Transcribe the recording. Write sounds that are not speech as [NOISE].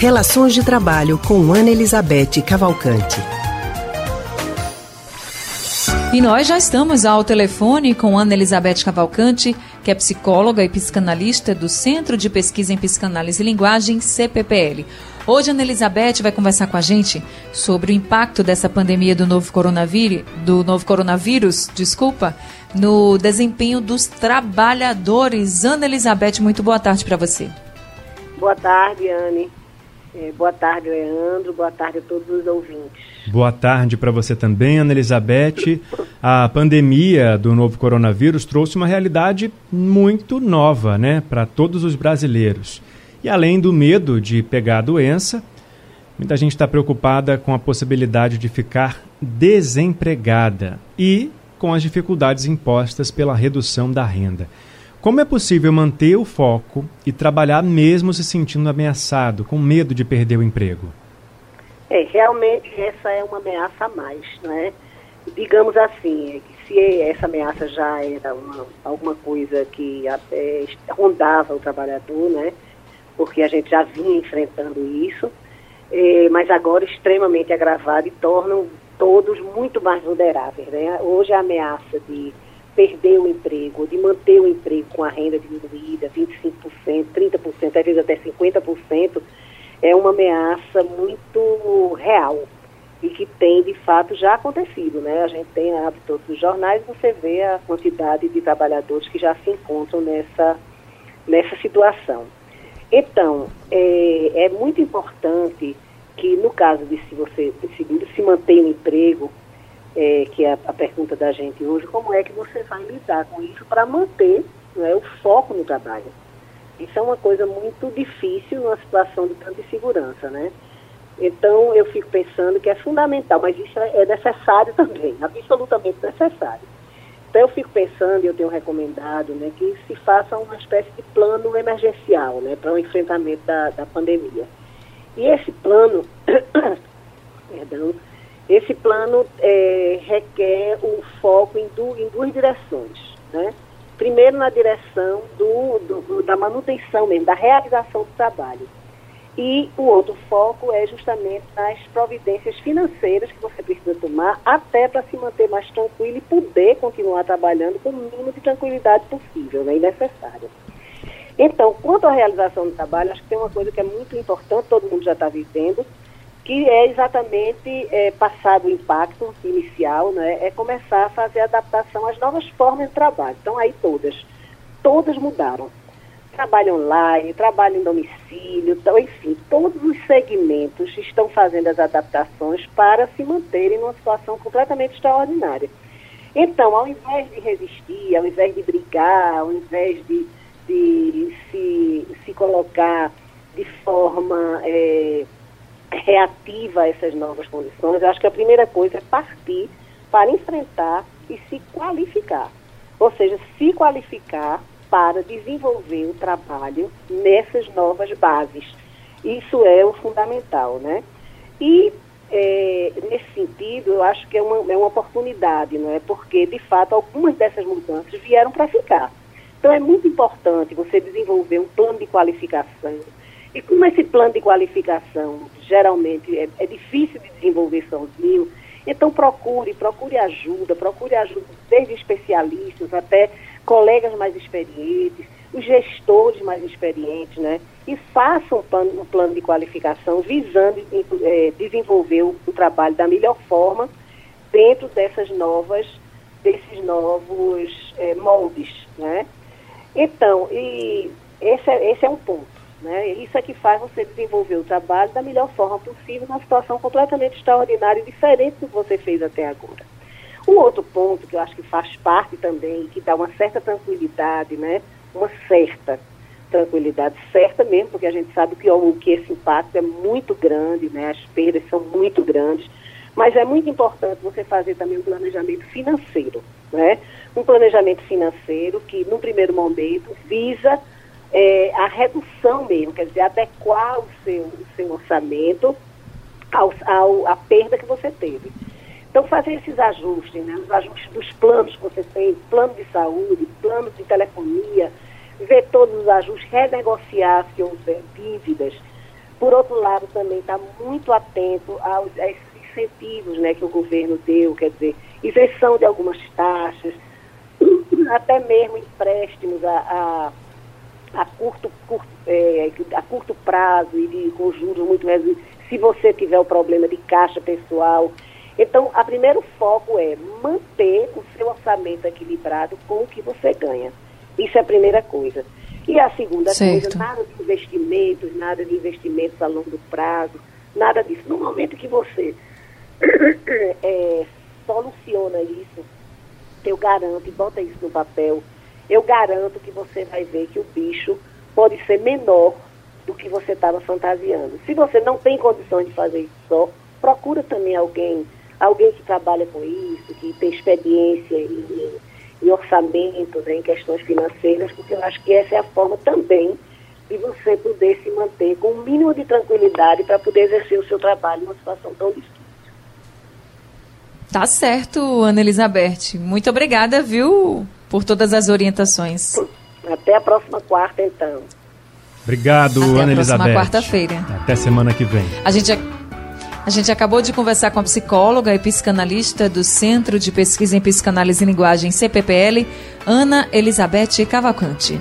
Relações de Trabalho com Ana Elizabeth Cavalcante. E nós já estamos ao telefone com Ana Elizabeth Cavalcante, que é psicóloga e psicanalista do Centro de Pesquisa em Psicanálise e Linguagem, CPPL. Hoje, Ana Elizabeth vai conversar com a gente sobre o impacto dessa pandemia do novo coronavírus, do novo coronavírus, desculpa, no desempenho dos trabalhadores. Ana Elizabeth, muito boa tarde para você. Boa tarde, Anne. É, boa tarde, Leandro. Boa tarde a todos os ouvintes. Boa tarde para você também, Ana Elizabeth. A pandemia do novo coronavírus trouxe uma realidade muito nova, né, para todos os brasileiros. E além do medo de pegar a doença, muita gente está preocupada com a possibilidade de ficar desempregada e com as dificuldades impostas pela redução da renda. Como é possível manter o foco e trabalhar mesmo se sentindo ameaçado, com medo de perder o emprego? É, realmente essa é uma ameaça a mais, né? Digamos assim, se essa ameaça já era uma, alguma coisa que até rondava o trabalhador, né? Porque a gente já vinha enfrentando isso, é, mas agora extremamente agravado e tornam todos muito mais vulneráveis. Né? Hoje a ameaça de perder o emprego, de manter o emprego com a renda diminuída, 25%, 30%, às vezes até 50%, é uma ameaça muito real e que tem de fato já acontecido, né? A gente tem abre todos os jornais, você vê a quantidade de trabalhadores que já se encontram nessa nessa situação. Então, é, é muito importante que no caso de se você decidir se manter um emprego, é, que é a, pergunta da gente hoje, como é que você vai lidar com isso para manter né, o foco no trabalho? Isso é uma coisa muito difícil numa situação de tanta insegurança, né? Então eu fico pensando que é fundamental, mas isso é, é necessário também, [LAUGHS] absolutamente necessário. Então eu fico pensando, e eu tenho recomendado, né, que se faça uma espécie de plano emergencial, né, para o enfrentamento da, da pandemia. E esse plano, [COUGHS] perdão, esse plano é, requer um foco em, du, em, duas direções. Né? Primeiro, na direção do, do, da manutenção mesmo, da realização do trabalho. E o outro foco é justamente nas providências financeiras que você precisa tomar até para se manter mais tranquilo e poder continuar trabalhando com o mínimo de tranquilidade possível né, e necessária. Então, quanto à realização do trabalho, acho que tem uma coisa que é muito importante, todo mundo já está vivendo, que é exatamente é, passado o impacto inicial, né, é começar a fazer adaptação às novas formas de trabalho. Então, aí todas, todas mudaram. Trabalho online, trabalho em domicílio, então, enfim, todos os segmentos estão fazendo as adaptações para se manterem numa situação completamente extraordinária. Então, ao invés de resistir, ao invés de brigar, ao invés de de se, se colocar de forma é, reativa a essas novas condições, eu acho que a primeira coisa é partir para enfrentar e se qualificar. Ou seja, se qualificar para desenvolver o trabalho nessas novas bases. Isso é o fundamental, né? E é, nesse sentido, eu acho que é uma, é uma oportunidade, não é? Porque, de fato, algumas dessas mudanças vieram para ficar. Então, é muito importante você desenvolver um plano de qualificação. E como esse plano de qualificação geralmente é, é difícil de desenvolver sozinho, então procure, procure ajuda, procure ajuda desde especialistas até colegas mais experientes, os gestores mais experientes, né? E façam um plano, um plano de qualificação visando é, desenvolver o, o, trabalho da melhor forma dentro dessas novas, desses novos é, moldes, né? Então, e esse é, esse é um ponto. Né? Isso é que faz você desenvolver o trabalho da melhor forma possível, numa situação completamente extraordinária e diferente do que você fez até agora. Um outro ponto que eu acho que faz parte também, que dá uma certa tranquilidade, né? uma certa tranquilidade, certa mesmo, porque a gente sabe que, ó, que esse impacto é muito grande, né? as perdas são muito grandes, mas é muito importante você fazer também um planejamento financeiro. Né? um planejamento financeiro que, no primeiro momento, visa é, a redução mesmo, quer dizer, adequar o seu, o seu orçamento ao, ao, à perda que você teve. Então, fazer esses ajustes, né, os ajustes dos planos que você tem, plano de saúde, plano de telefonia, ver todos os ajustes, renegociar se houver dívidas, Por outro lado, também está muito atento aos, a esses incentivos né, que o governo deu, quer dizer, isenção de algumas taxas, [CLEARS THROAT] até mesmo empréstimos a, a, a curto, curto, é, a curto prazo e de, com juros muito reduzidos, se você tiver o problema de caixa pessoal. Então, o primeiro foco é manter o seu orçamento equilibrado com o que você ganha. Isso é a primeira coisa. E a segunda certo. coisa, nada de investimentos, nada de investimentos a longo prazo, nada disso. No momento que você [COUGHS] é, soluciona isso, eu garanto, e bota isso no papel, eu garanto que você vai ver que o bicho pode ser menor do que você estava fantasiando. Se você não tem condições de fazer isso só, procura também alguém, alguém que trabalha com isso, que tem experiência em, em orçamento, né, em questões financeiras, porque eu acho que essa é a forma também de você poder se manter com o um mínimo de tranquilidade para poder exercer o seu trabalho numa situação tão difícil. Tá certo, Ana Elizabeth. Muito obrigada, viu, por todas as orientações. Até a próxima quarta, então. Obrigado, Até Ana Elizabeth. Até a próxima quarta-feira. Até semana que vem. A gente, a gente acabou de conversar com a psicóloga e psicanalista do Centro de Pesquisa em Psicanálise e Linguagem, CPPL, Ana Elizabeth Cavalcante.